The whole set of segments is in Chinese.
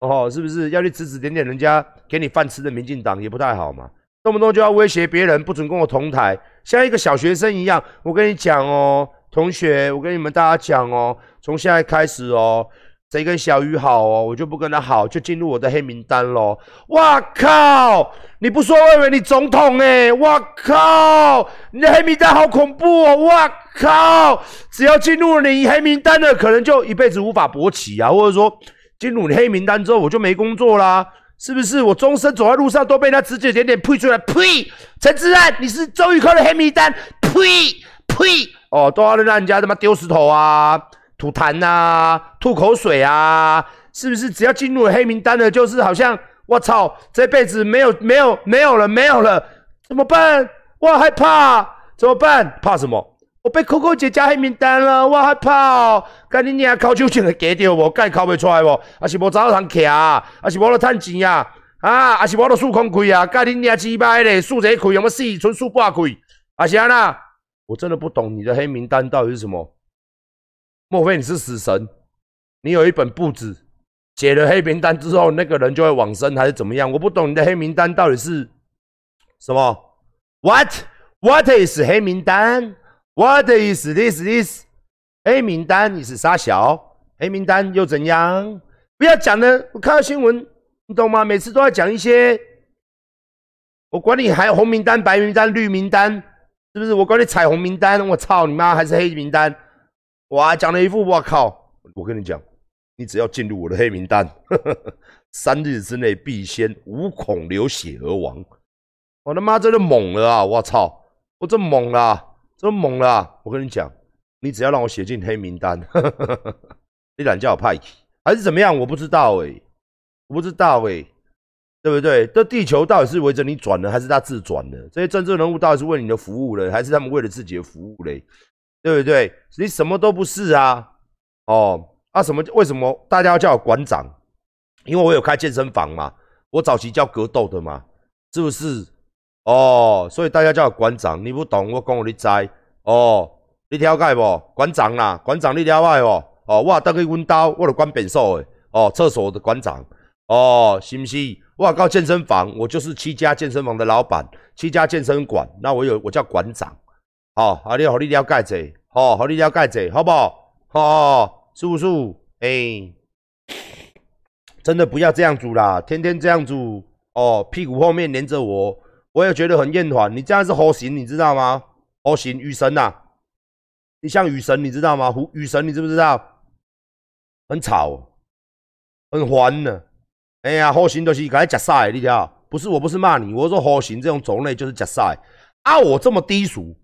哦，是不是要去指指点点人家给你饭吃的民进党也不太好嘛？动不动就要威胁别人不准跟我同台，像一个小学生一样。我跟你讲哦，同学，我跟你们大家讲哦，从现在开始哦，谁跟小鱼好哦，我就不跟他好，就进入我的黑名单喽。哇靠！你不说我以为你总统哎！哇靠！你的黑名单好恐怖哦！哇靠！只要进入你黑名单的，可能就一辈子无法勃起啊，或者说。进入黑名单之后，我就没工作啦，是不是？我终身走在路上都被他指指点点，呸出来，呸！陈志安，你是周玉科的黑名单，呸呸！哦，都要让人家他妈丢石头啊，吐痰呐，吐口水啊，是不是？只要进入了黑名单的，就是好像我操，这辈子没有没有没有了没有了，怎么办？我害怕，怎么办？怕什么？我被 Coco 姐加黑名单了，我害怕哦！赶紧你考秋千会加掉无？该考袂出来无？还是无找到人徛啊？还是无了趁钱啊？啊？还是无了数空开啊？赶紧你几百咧，数这开有没死？纯数八开？阿是安那？我真的不懂你的黑名单到底是什么？莫非你是死神？你有一本簿子，解了黑名单之后，那个人就会往生，还是怎么样？我不懂你的黑名单到底是什么？What What is 黑名单？What is this? This 黑名单你是傻小？黑名单又怎样？不要讲了，我看到新闻，你懂吗？每次都要讲一些，我管你还有红名单、白名单、绿名单，是不是？我管你彩虹名单，我操你妈，还是黑名单？哇，讲了一副，我靠！我跟你讲，你只要进入我的黑名单，三日之内必先无孔流血而亡。我他妈真的猛了啊！我操，我真猛了。这么猛了！我跟你讲，你只要让我写进黑名单，你懒叫我派去还是怎么样？我不知道哎，我不知道哎，对不对？这地球到底是围着你转的，还是他自转的？这些政治人物到底是为你的服务了，还是他们为了自己的服务嘞？对不对？你什么都不是啊！哦，啊什么？为什么大家要叫我馆长？因为我有开健身房嘛，我早期教格斗的嘛，是不是？哦，所以大家叫我馆长，你不懂，我讲你知。哦，你了解不？馆长啦，馆长你了解不？哦，我等去阮兜，我就管便所的。哦，厕所的馆长。哦，是不是？我到健身房，我就是七家健身房的老板，七家健身馆。那我有，我叫馆长。好，好，你好，你了解者，好，好，你了解者，好不好？好，是不是？哎，真的不要这样子啦，天天这样子，哦，屁股后面连着我。我也觉得很厌烦，你这样是猴形，你知道吗？猴形雨神呐，你像雨神，你知道吗？雨神，你知不知道？很吵，很烦呢。哎呀，猴形都是该夹晒，你知道？不是，我不是骂你，我说猴形这种种类就是夹晒。啊，我这么低俗，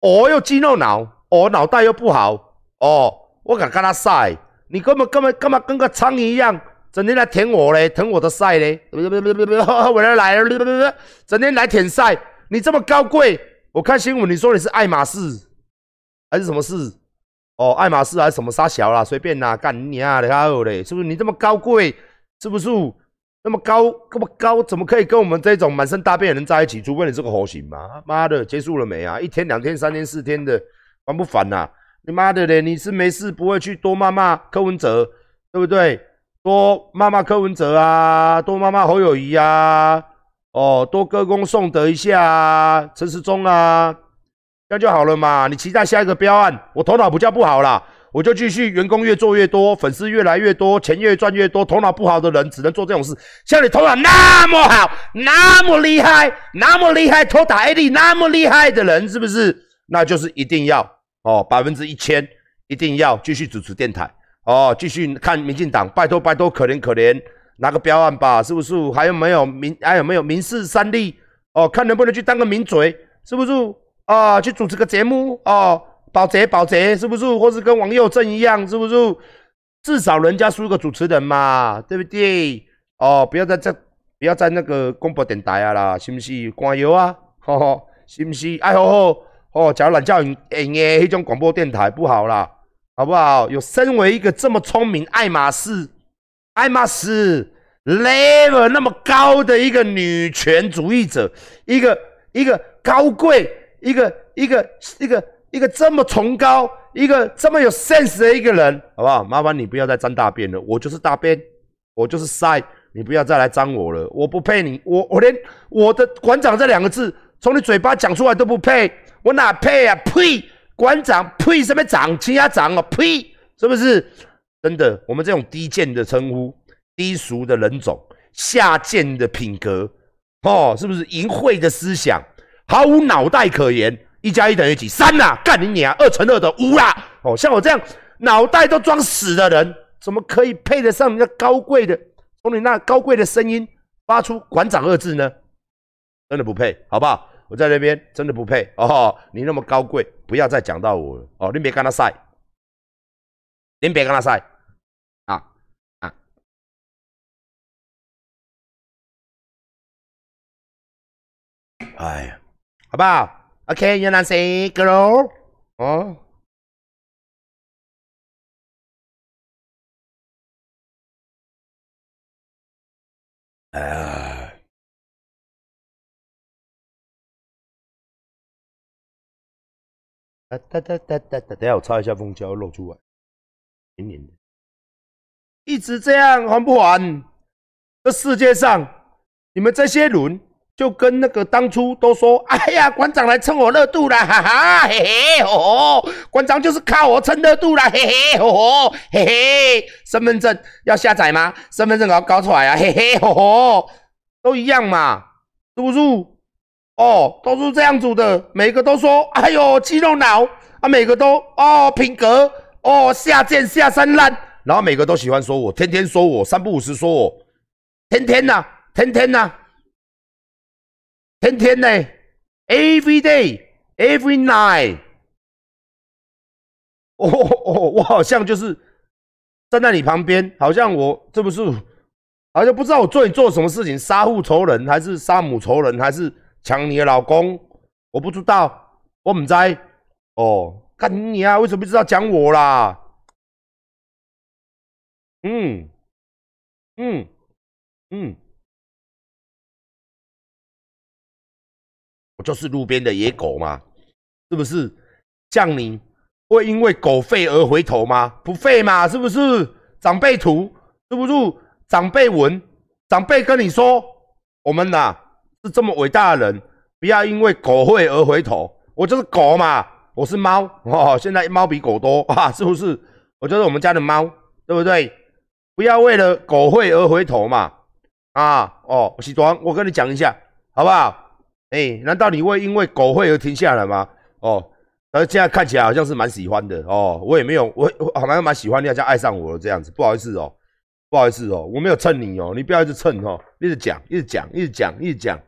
我又肌肉脑，我脑袋又不好，哦，我敢跟他晒，你根本根本干嘛跟个苍蝇一样？整天来舔我嘞，舔我的赛嘞，我来来了，整天来舔赛，你这么高贵，我看新闻，你说你是爱马仕还是什么事？哦，爱马仕还是什么沙小啦，随便啦，干你啊，你好嘞，是不是？你这么高贵，是不是？那么高，那么高，怎么可以跟我们这种满身大便的人在一起？除非你是个猴形嘛？妈的，结束了没啊？一天、两天、三天、四天的，烦不烦呐？你妈的嘞，你是没事不会去多骂骂柯文哲，对不对？多骂骂柯文哲啊，多骂骂侯友谊啊，哦，多歌功颂德一下啊，陈时中啊，这样就好了嘛。你期待下一个标案，我头脑不叫不好啦，我就继续员工越做越多，粉丝越来越多，钱越赚越多。头脑不好的人只能做这种事。像你头脑那么好，那么厉害，那么厉害，偷打 AD 那么厉害的人，是不是？那就是一定要哦，百分之一千，一定要继续主持电台。哦，继续看民进党，拜托拜托，可怜可怜，拿个标案吧，是不是？还有没有民？还有没有民事三立？哦，看能不能去当个名嘴，是不是？啊，去主持个节目哦，保洁保洁，是不是？或是跟王佑正一样，是不是？至少人家输个主持人嘛，对不对？哦，不要在这，不要在那个广播电台啊啦，是不是？关油啊，吼吼，是不是？哎吼吼，哦，假如懒叫用用诶，迄种广播电台不好啦。好不好？有身为一个这么聪明、爱马仕、爱马仕 level 那么高的一个女权主义者，一个一个高贵，一个一个一个一个这么崇高，一个这么有 sense 的一个人，好不好？麻烦你不要再沾大便了，我就是大便，我就是塞，你不要再来沾我了，我不配你，我我连我的馆长这两个字从你嘴巴讲出来都不配，我哪配啊？呸！馆长，呸！什么长？其他长哦，呸！是不是？真的，我们这种低贱的称呼、低俗的人种、下贱的品格，哦，是不是淫秽的思想，毫无脑袋可言？一加一等于几？三呐！干你娘！二乘二的五啦！哦，像我这样脑袋都装屎的人。怎么可以配得上你那高贵的，从你那高贵的声音发出“馆长”二字呢？真的不配，好不好？我在那边真的不配哦。你那么高贵，不要再讲到我了哦。你别跟他晒，你别跟他晒啊啊！哎呀，好不好？OK，you n say girl 哦。哎呀，哒哒哒哒哒哒，等下我擦一下蜂胶，露出来，黏黏的。一直这样还不还？这世界上，你们这些人。就跟那个当初都说，哎呀，馆长来蹭我热度啦，哈哈，嘿嘿哦吼，馆长就是靠我蹭热度啦，嘿嘿哦吼，嘿嘿，身份证要下载吗？身份证搞搞出来啊，嘿嘿哦吼，都一样嘛，是不是？哦，都是这样子的，每个都说，哎呦，肌肉脑啊，每个都哦，品格哦，下贱下三滥，然后每个都喜欢说我，天天说我，三不五时说我，天天呐，天天呐。天天呢，every day，every night。哦哦，我好像就是站在你旁边，好像我这不是，好像不知道我做你做什么事情，杀父仇人，还是杀母仇人，还是抢你的老公？我不知道，我唔知。哦，干你啊！为什么不知道讲我啦？嗯，嗯，嗯。我就是路边的野狗嘛，是不是？像你会因为狗吠而回头吗？不吠嘛，是不是？长辈图，是不是？长辈文，长辈跟你说，我们呐是这么伟大的人，不要因为狗吠而回头。我就是狗嘛，我是猫哦，现在猫比狗多 啊，是不是？我就是我们家的猫，对不对？不要为了狗吠而回头嘛，啊哦，西装，我跟你讲一下，好不好？哎，难道你会因为狗会而停下来吗？哦，而现在看起来好像是蛮喜欢的哦。我也没有，我我好像蛮喜欢你，好像爱上我了这样子。不好意思哦，不好意思哦，我没有蹭你哦，你不要一直蹭哦，一直讲，一直讲，一直讲，一直讲。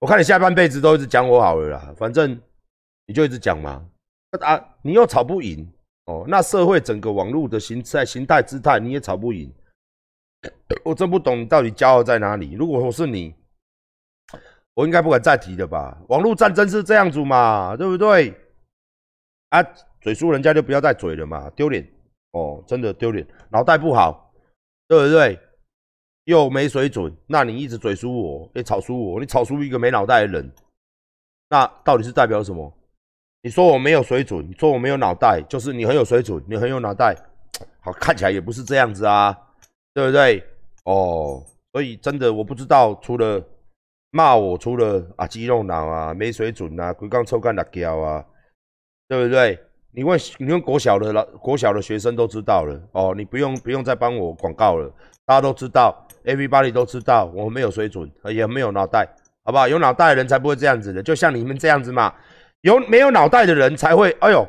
我看你下半辈子都一直讲我好了啦，反正你就一直讲嘛。啊，你又吵不赢哦，那社会整个网络的形态、形态、姿态你也吵不赢。我真不懂你到底骄傲在哪里。如果我是你。我应该不敢再提了吧？网络战争是这样子嘛，对不对？啊，嘴输人家就不要再嘴了嘛，丢脸哦，真的丢脸，脑袋不好，对不对？又没水准，那你一直嘴输我，也吵输我，你吵输一个没脑袋的人，那到底是代表什么？你说我没有水准，你说我没有脑袋，就是你很有水准，你很有脑袋，好看起来也不是这样子啊，对不对？哦，所以真的我不知道，除了。骂我除了啊肌肉脑啊没水准啊鬼刚抽干辣椒啊，对不对？你问你问国小的老国小的学生都知道了哦，你不用不用再帮我广告了，大家都知道，everybody 都知道我没有水准，也没有脑袋，好不好？有脑袋的人才不会这样子的，就像你们这样子嘛，有没有脑袋的人才会，哎呦，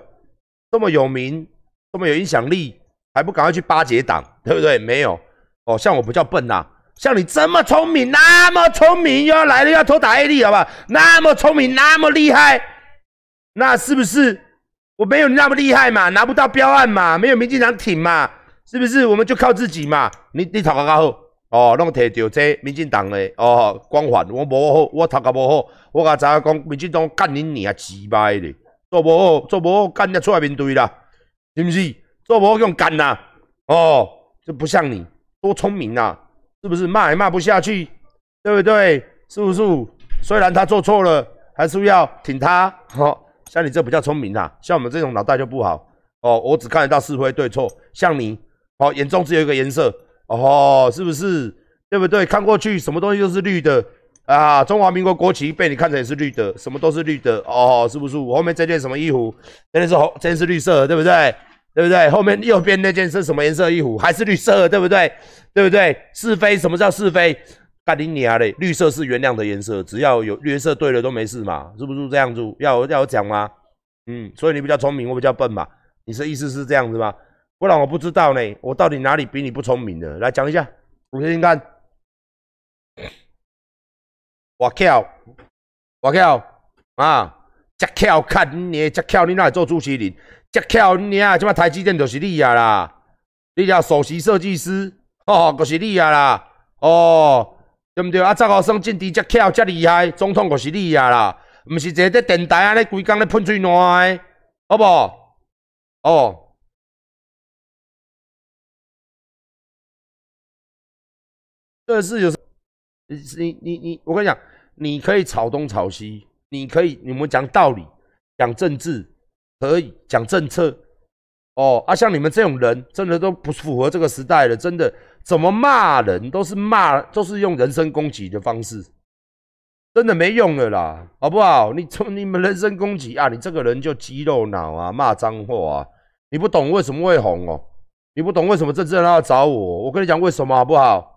这么有名，这么有影响力，还不赶快去巴结党，对不对？没有哦，像我不叫笨呐。像你这么聪明，那么聪明，又要来了，要偷打 A D，好不好？那么聪明，那么厉害，那是不是我没有你那么厉害嘛？拿不到标案嘛？没有民进党挺嘛？是不是？我们就靠自己嘛？你你头壳较好哦，拢摕到这民进党的哦光环，我无好，我头壳无好，我甲知影讲民进党干你娘鸡掰的，做无好，做无好干你出来面对啦，是不是？做无好用干呐？哦，这不像你多聪明呐。是不是骂也骂不下去，对不对？是不是？虽然他做错了，还是要挺他。好，像你这比较聪明啊，像我们这种脑袋就不好。哦，我只看得到是非对错。像你，哦，眼中只有一个颜色，哦，是不是？对不对？看过去什么东西都是绿的啊！中华民国国旗被你看成也是绿的，什么都是绿的哦，是不是？我后面这件什么衣服？这件是红，这件是绿色，对不对？对不对？后面右边那件是什么颜色衣服？还是绿色，对不对？对不对？是非？什么叫是非？干你娘嘞！绿色是原谅的颜色，只要有绿色对了都没事嘛，是不是这样子？要要讲吗？嗯，所以你比较聪明，我比较笨嘛？你是意思是这样子吗？不然我不知道呢，我到底哪里比你不聪明呢？来讲一下，我听听看。我巧，我巧啊！只巧看你，只巧你哪来做主持人？只巧你啊！即摆台积电就是你啊啦！你叫首席设计师，哦，就是你啊啦！哦，对不对？啊，赵高生进敌只巧，这厉害，总统就是你啊啦！毋是坐在电台啊，咧规工咧喷嘴烂的，好不？哦，这是有。你你你，我跟你讲，你可以吵东吵西，你可以你们讲道理，讲政治，可以讲政策，哦啊，像你们这种人，真的都不符合这个时代了，真的，怎么骂人都是骂，都是用人身攻击的方式，真的没用了啦，好不好？你从你们人身攻击啊，你这个人就肌肉脑啊，骂脏话啊，你不懂为什么会红哦，你不懂为什么政治人要找我，我跟你讲为什么好不好？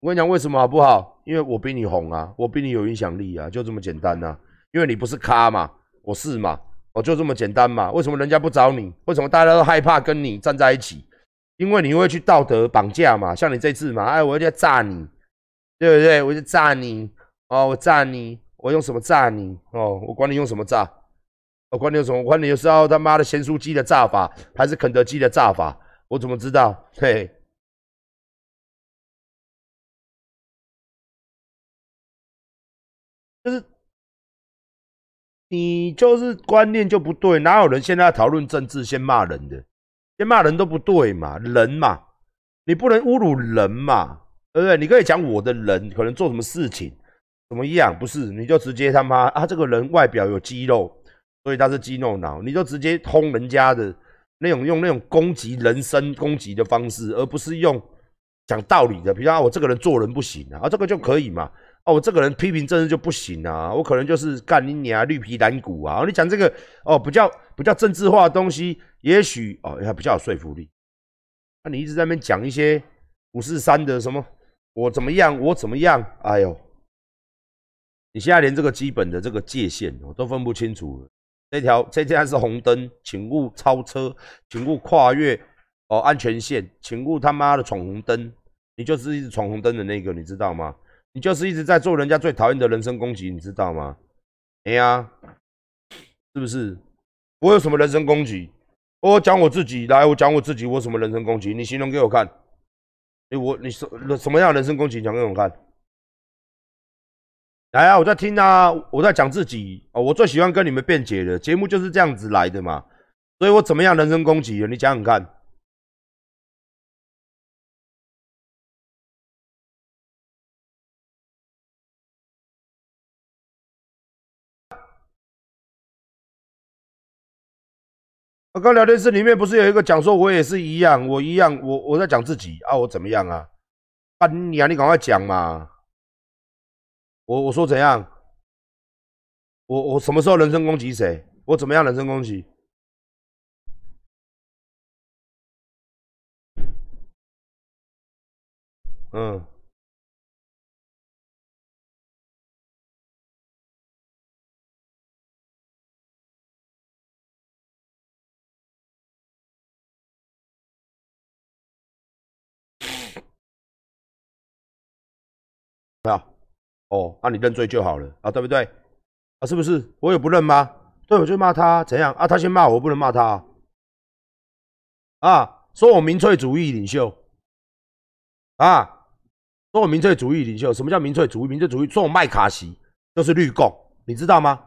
我跟你讲为什么好不好？因为我比你红啊，我比你有影响力啊，就这么简单呐。因为你不是咖嘛，我是嘛，我就这么简单嘛。为什么人家不找你？为什么大家都害怕跟你站在一起？因为你会去道德绑架嘛。像你这次嘛，哎，我要炸你，对不对？我就炸你哦，我炸你，我用什么炸你？哦，我管你用什么炸，我管你用什么？我管你是要他妈的咸酥鸡的炸法，还是肯德基的炸法？我怎么知道？嘿。就是你就是观念就不对，哪有人现在要讨论政治先骂人的？先骂人都不对嘛，人嘛，你不能侮辱人嘛，对不对？你可以讲我的人可能做什么事情怎么样，不是？你就直接他妈啊，这个人外表有肌肉，所以他是肌肉脑，你就直接轰人家的那种用那种攻击人身攻击的方式，而不是用讲道理的，比如说我这个人做人不行啊，这个就可以嘛。哦，我这个人批评政治就不行啊！我可能就是干你娘绿皮蓝骨啊！你讲这个哦，不叫不叫政治化的东西，也许哦还比较有说服力。那你一直在那边讲一些五四三的什么我怎么样我怎么样？哎呦，你现在连这个基本的这个界限我都分不清楚了。这条这条是红灯，请勿超车，请勿跨越哦安全线，请勿他妈的闯红灯。你就是一直闯红灯的那个，你知道吗？你就是一直在做人家最讨厌的人身攻击，你知道吗？哎呀，是不是？我有什么人身攻击？我讲我自己，来，我讲我自己，我什么人身攻击？你形容给我看。哎，我你什什么样的人身攻击？讲给我看。来啊，我在听啊，我在讲自己哦。我最喜欢跟你们辩解的节目就是这样子来的嘛。所以我怎么样人身攻击？你讲讲看。我刚聊天室里面不是有一个讲说，我也是一样，我一样，我我在讲自己啊，我怎么样啊？啊你啊，你赶快讲嘛！我我说怎样？我我什么时候人身攻击谁？我怎么样人身攻击？嗯。哦，那你认罪就好了啊，对不对？啊，是不是？我有不认吗？对，我就骂他怎样啊？他先骂我，我不能骂他啊！说我民粹主义领袖啊！说我民粹主义领袖，什么叫民粹主义？民粹主义说我麦卡锡就是绿共，你知道吗？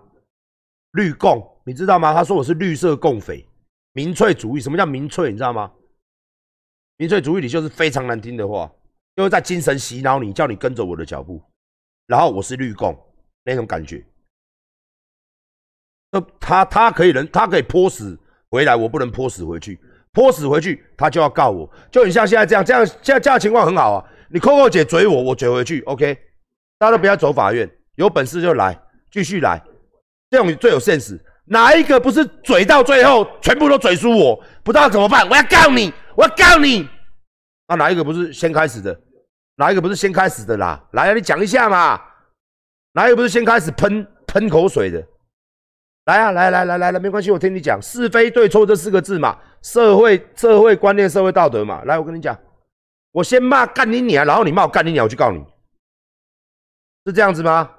绿共，你知道吗？他说我是绿色共匪，民粹主义。什么叫民粹？你知道吗？民粹主义领袖是非常难听的话。就是在精神洗脑你，叫你跟着我的脚步，然后我是绿共那种感觉。那他他可以人，他可以泼死回来，我不能泼死回去。泼死回去，他就要告我，就很像现在这样，这样现在这样情况很好啊。你扣扣姐追我，我追回去，OK，大家都不要走法院，有本事就来，继续来，这种最有现实。哪一个不是嘴到最后全部都嘴输我？不知道怎么办，我要告你，我要告你。那哪一个不是先开始的？哪一个不是先开始的啦？来啊，你讲一下嘛。哪一个不是先开始喷喷口水的？来啊，来来来来来，没关系，我听你讲是非对错这四个字嘛，社会社会观念、社会道德嘛。来，我跟你讲，我先骂干你娘，然后你骂我干你娘，我去告你，是这样子吗？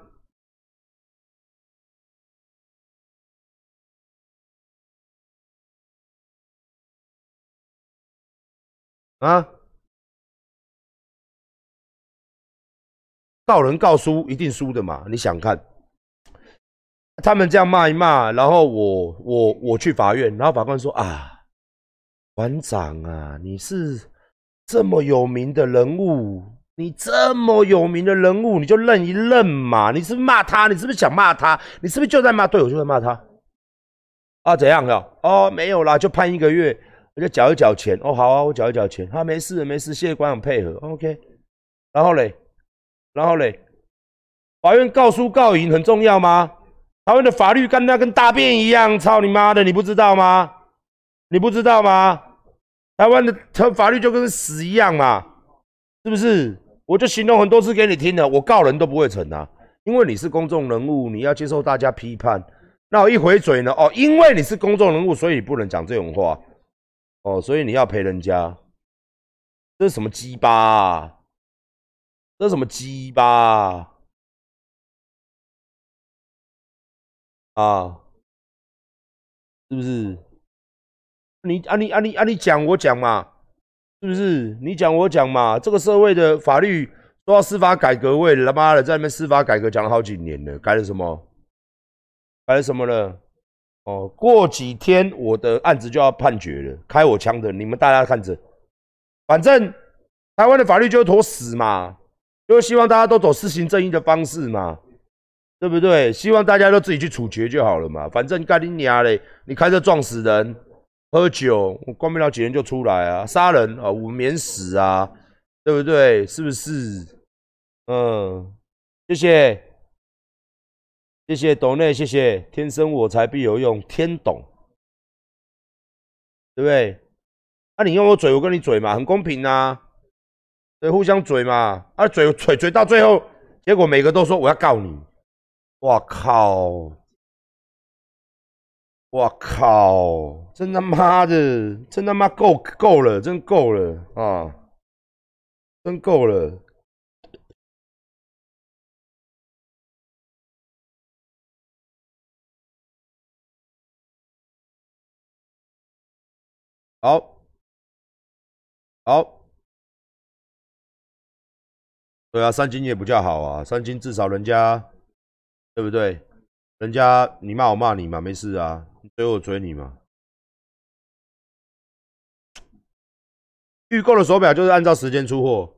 啊？告人告输一定输的嘛？你想看？他们这样骂一骂，然后我我我去法院，然后法官说啊，馆长啊，你是这么有名的人物，你这么有名的人物，你就认一认嘛。你是不是骂他？你是不是想骂他？你是不是就在骂？对，我就在骂他。啊，怎样了？哦，没有啦，就判一个月，我就缴一缴钱。哦，好啊，我缴一缴钱。他没事没事，谢谢馆长配合。OK，然后嘞，然后嘞，法院告输告赢很重要吗？台湾的法律跟那跟大便一样，操你妈的！你不知道吗？你不知道吗？台湾的法法律就跟屎一样嘛，是不是？我就形容很多次给你听了，我告人都不会成啊，因为你是公众人物，你要接受大家批判。那我一回嘴呢？哦，因为你是公众人物，所以不能讲这种话。哦，所以你要赔人家，这是什么鸡巴啊？这什么鸡巴？啊，是不是？你啊你啊你啊你讲我讲嘛，是不是？你讲我讲嘛。这个社会的法律说要司法改革，为他妈的在那边司法改革讲了好几年了，改了什么？改了什么了？哦，过几天我的案子就要判决了，开我枪的，你们大家看着。反正台湾的法律就是坨屎嘛，就希望大家都走私刑正义的方式嘛。对不对？希望大家都自己去处决就好了嘛。反正干你娘嘞！你开车撞死人，喝酒，我关不了几天就出来啊！杀人啊，我免死啊，对不对？是不是？嗯，谢谢，谢谢董内，谢谢。天生我材必有用，天懂，对不对？那你用我嘴，我跟你嘴嘛，很公平呐。对，互相嘴嘛。啊，嘴嘴嘴到最后，结果每个都说我要告你。我靠！我靠！真他妈的，真他妈够够了，真够了啊！真够了。好，好。对啊，三金也不叫好啊，三金至少人家。对不对？人家你骂我骂你嘛，没事啊，追我追你嘛。预购的手表就是按照时间出货。